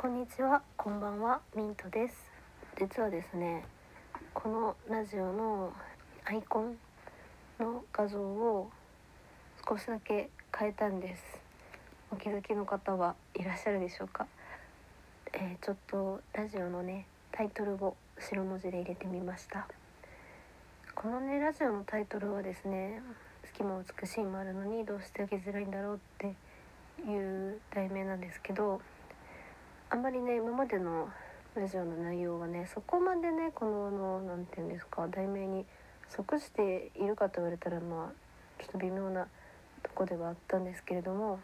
こんにちは、こんばんは、ミントです。実はですね、このラジオのアイコンの画像を少しだけ変えたんです。お気づきの方はいらっしゃるでしょうか？えーちょっとラジオのね、タイトルを白文字で入れてみました。このね、ラジオのタイトルはですね、好きも美しいもあるのにどうして受けづらいんだろうっていう題名なんですけど、あんまりね今までのラジオの内容はねそこまでねこのあのなんて言うんですか題名に即しているかと言われたらまあちょっと微妙なとこではあったんですけれども、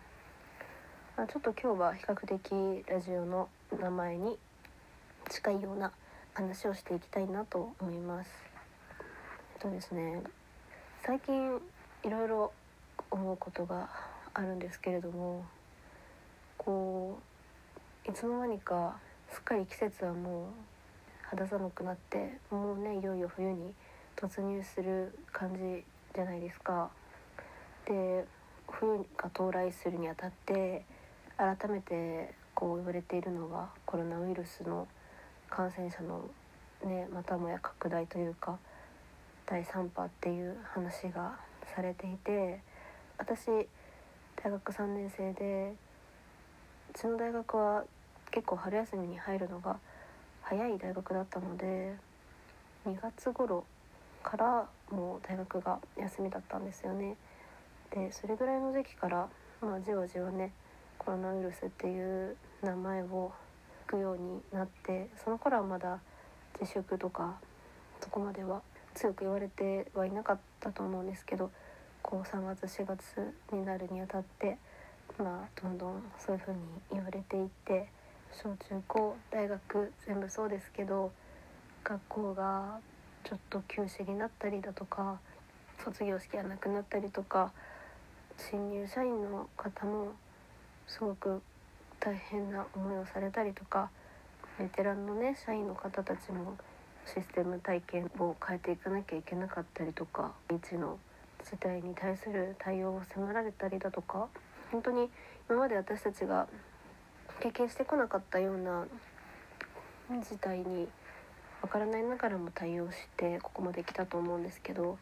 まあ、ちょっと今日は比較的ラジオの名前に近いような話をしていきたいなと思います。えっとですね最近いろいろ思うことがあるんですけれどもこういつの間にかすっかり季節はもう肌寒くなってもうねいよいよ冬に突入する感じじゃないですか。で冬が到来するにあたって改めてこう言われているのがコロナウイルスの感染者のねまたもや拡大というか第3波っていう話がされていて私大学3年生でうちの大学は結構春休みに入るのが早い大学だったので2月頃からもう大学が休みだったんですよね。でそれぐらいの時期から、まあ、じわじわねコロナウイルスっていう名前を聞くようになってその頃はまだ自粛とかそこまでは強く言われてはいなかったと思うんですけどこう3月4月になるにあたってまあどんどんそういう風に言われていって小中高大学全部そうですけど学校がちょっと休止になったりだとか卒業式がなくなったりとか新入社員の方もすごく大変な思いをされたりとかベテランのね社員の方たちもシステム体験を変えていかなきゃいけなかったりとか未知の事態に対する対応を迫られたりだとか本当に今まで私たちが経験してこなかったような事態にわからないながらも対応してここまで来たと思うんですけど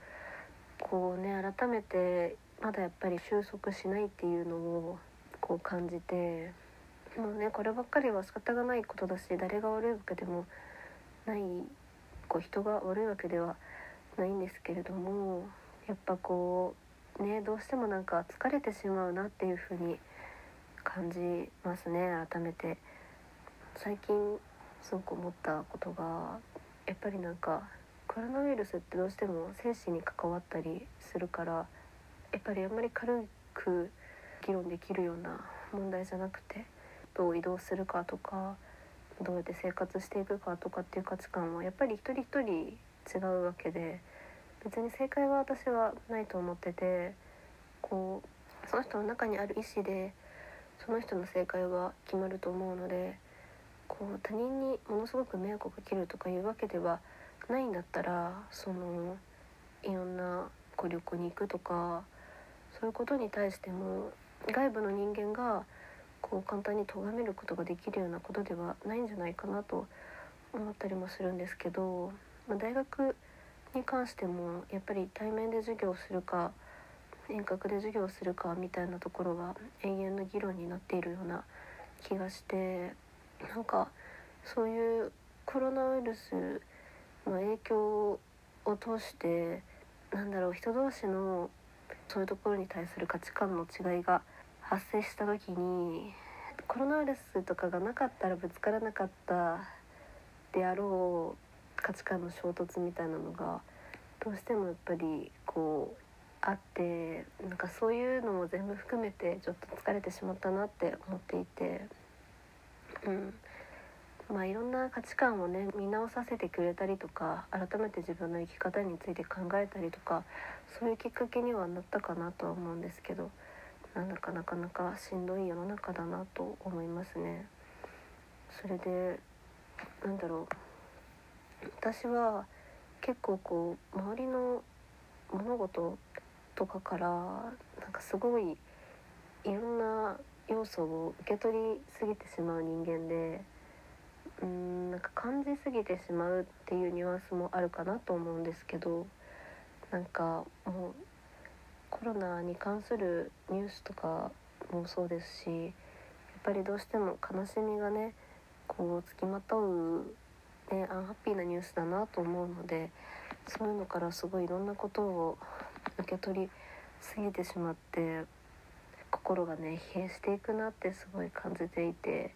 こうね改めてまだやっぱり収束しないっていうのをこう感じてもうねこればっかりは仕方がないことだし誰が悪いわけでもないこう人が悪いわけではないんですけれどもやっぱこうねどうしてもなんか疲れてしまうなっていうふうに感じますね改めて。最近すごく思ったことがやっぱりなんかコロナウイルスってどうしても生死に関わったりするからやっぱりあんまり軽く議論できるような問題じゃなくてどう移動するかとかどうやって生活していくかとかっていう価値観はやっぱり一人一人違うわけで別に正解は私はないと思っててこうその人の中にある意思でその人の正解は決まると思うのでこう他人にものすごく迷惑をかけるとかいうわけではないんだったらそのいろんなこう旅行に行くとかそういうことに対しても外部の人間がこう簡単に咎めることができるようなことではないんじゃないかなと思ったりもするんですけど、まあ、大学に関してもやっぱり対面で授業をするか遠隔で授業するかみたいなところは永遠の議論になっているような気がしてなんかそういうコロナウイルスの影響を通してなんだろう人同士のそういうところに対する価値観の違いが発生した時にコロナウイルスとかがなかったらぶつからなかったであろう価値観の衝突みたいなのがどうしてもやっぱりこうあってなんかそういうのも全部含めてちょっと疲れてしまったなって思っていてうんまあいろんな価値観をね見直させてくれたりとか改めて自分の生き方について考えたりとかそういうきっかけにはなったかなとは思うんですけどなんだかなかなかしんどい世の中だなと思いますね。それでなんだろう私は結構こう周りの物事とかからなんかすごいいろんな要素を受け取りすぎてしまう人間でうんなんか感じすぎてしまうっていうニュアンスもあるかなと思うんですけどなんかもうコロナに関するニュースとかもそうですしやっぱりどうしても悲しみがねこうつきまとう、ね、アンハッピーなニュースだなと思うのでそういうのからすごいいろんなことを受け取りすぎてしまって心がね疲弊していくなってすごい感じていて、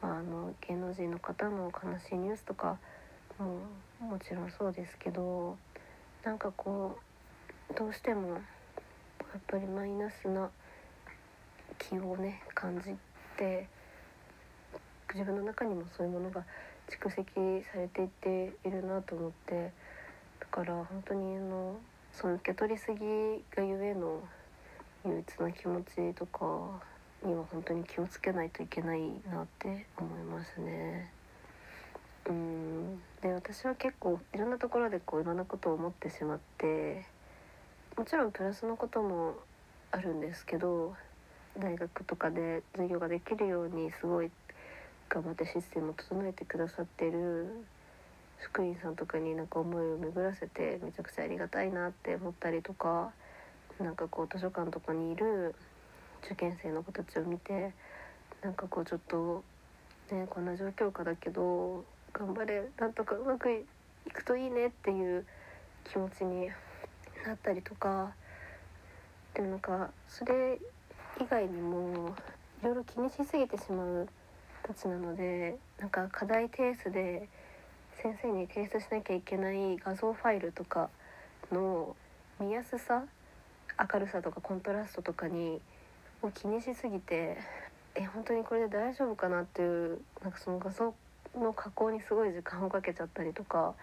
まあ、あの芸能人の方の悲しいニュースとかももちろんそうですけどなんかこうどうしてもやっぱりマイナスな気をね感じて自分の中にもそういうものが蓄積されていっているなと思ってだから本当にあのその受け取りすぎがゆえの憂鬱な気持ちとかには本当に気をつけないといけないなって思いますね。うんで私は結構いろんなところでこういろんなことを思ってしまってもちろんプラスのこともあるんですけど大学とかで授業ができるようにすごい頑張ってシステムを整えてくださってる職員さんとかになんか思いを巡らせてめちゃくちゃありがたいなって思ったりとかなんかこう図書館とかにいる受験生の子たちを見てなんかこうちょっとねこんな状況下だけど頑張れなんとかうまくいくといいねっていう気持ちになったりとかでもなんかそれ以外にもいろいろ気にしすぎてしまうたちなのでなんか課題提出で先生に提出しなきゃいけない画像ファイルとかの見やすさ明るさとかコントラストとかにを気にしすぎてえ本当にこれで大丈夫かなっていうなんかその画像の加工にすごい時間をかけちゃったりとか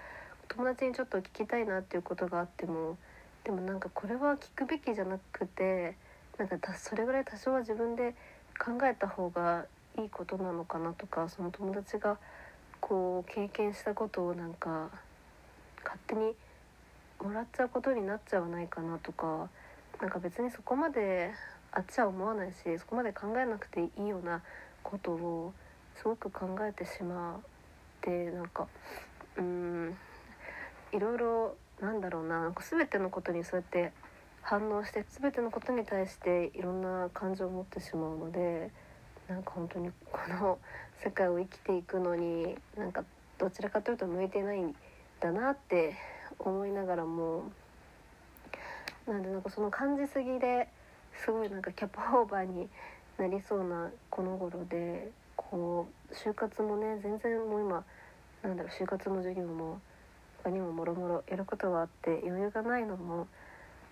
友達にちょっと聞きたいなっていうことがあってもでもなんかこれは聞くべきじゃなくてなんかそれぐらい多少は自分で考えた方がいいことなのかなとかその友達がこう経験したことをなんか勝手にもらっちゃうことになっちゃわないかなとかなんか別にそこまであっちは思わないしそこまで考えなくていいようなことをすごく考えてしまってなんかうーんいろいろなんだろうななんか全てのことにそうやって反応して全てのことに対していろんな感情を持ってしまうのでなんか本当にこの世界を生きていくのになんかどちらかというと向いてないんだなって思いながらもなんでなんかその感じすぎですごいなんかキャパオーバーになりそうなこの頃でこう就活もね全然もう今なんだろう就活の授業も他にももろもろやることがあって余裕がないのも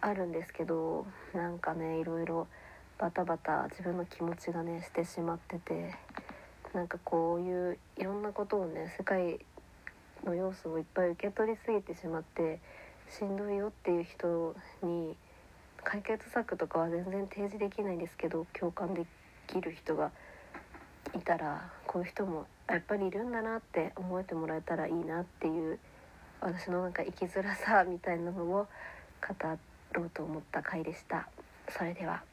あるんですけどなんかねいろいろバタバタ自分の気持ちがねしてしまっててなんかこういういろんなことをね世界の要素をいっぱい受け取りすぎてしまってしんどいよっていう人に解決策とかは全然提示できないんですけど共感できる人がいたらこういう人もやっぱりいるんだなって思えてもらえたらいいなっていう私のなんか生きづらさみたいなのを語ろうと思った回でした。それでは